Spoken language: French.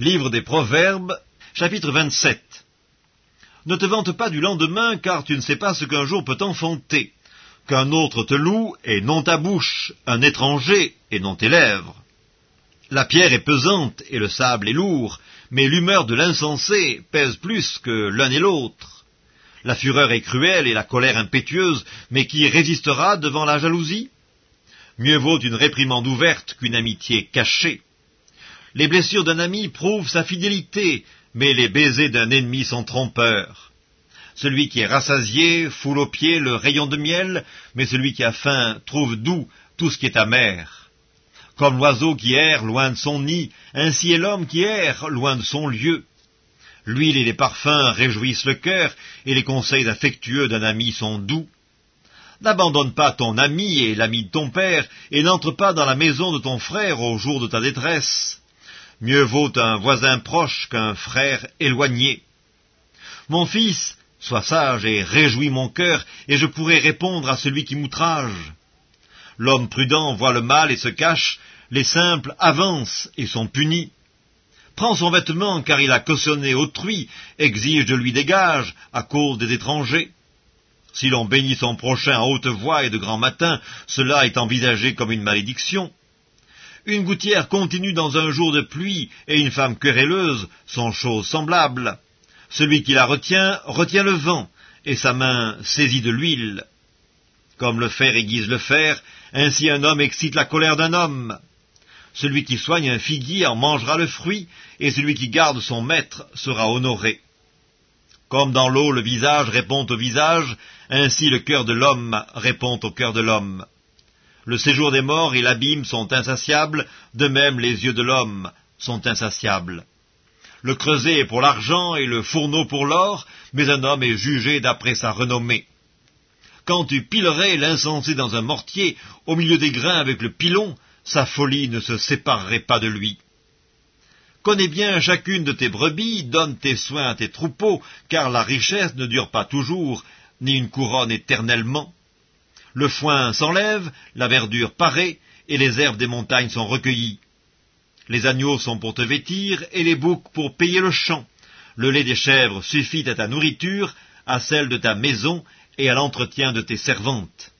Livre des Proverbes, chapitre 27. Ne te vante pas du lendemain, car tu ne sais pas ce qu'un jour peut enfanter. Qu'un autre te loue, et non ta bouche, un étranger, et non tes lèvres. La pierre est pesante, et le sable est lourd, mais l'humeur de l'insensé pèse plus que l'un et l'autre. La fureur est cruelle et la colère impétueuse, mais qui résistera devant la jalousie? Mieux vaut une réprimande ouverte qu'une amitié cachée. Les blessures d'un ami prouvent sa fidélité, mais les baisers d'un ennemi sont trompeurs. Celui qui est rassasié foule aux pieds le rayon de miel, mais celui qui a faim trouve doux tout ce qui est amer. Comme l'oiseau qui erre loin de son nid, ainsi est l'homme qui erre loin de son lieu. L'huile et les parfums réjouissent le cœur, et les conseils affectueux d'un ami sont doux. N'abandonne pas ton ami et l'ami de ton père, et n'entre pas dans la maison de ton frère au jour de ta détresse. Mieux vaut un voisin proche qu'un frère éloigné. Mon fils, sois sage et réjouis mon cœur, et je pourrai répondre à celui qui m'outrage. L'homme prudent voit le mal et se cache, les simples avancent et sont punis. Prends son vêtement car il a cautionné autrui, exige de lui des gages à cause des étrangers. Si l'on bénit son prochain à haute voix et de grand matin, cela est envisagé comme une malédiction. Une gouttière continue dans un jour de pluie et une femme querelleuse sont choses semblables. Celui qui la retient retient le vent, et sa main saisit de l'huile. Comme le fer aiguise le fer, ainsi un homme excite la colère d'un homme. Celui qui soigne un figuier en mangera le fruit, et celui qui garde son maître sera honoré. Comme dans l'eau le visage répond au visage, ainsi le cœur de l'homme répond au cœur de l'homme. Le séjour des morts et l'abîme sont insatiables, de même les yeux de l'homme sont insatiables. Le creuset est pour l'argent et le fourneau pour l'or, mais un homme est jugé d'après sa renommée. Quand tu pilerais l'insensé dans un mortier, au milieu des grains avec le pilon, sa folie ne se séparerait pas de lui. Connais bien chacune de tes brebis, donne tes soins à tes troupeaux, car la richesse ne dure pas toujours, ni une couronne éternellement. Le foin s'enlève, la verdure paraît, et les herbes des montagnes sont recueillies. Les agneaux sont pour te vêtir, et les boucs pour payer le champ. Le lait des chèvres suffit à ta nourriture, à celle de ta maison et à l'entretien de tes servantes.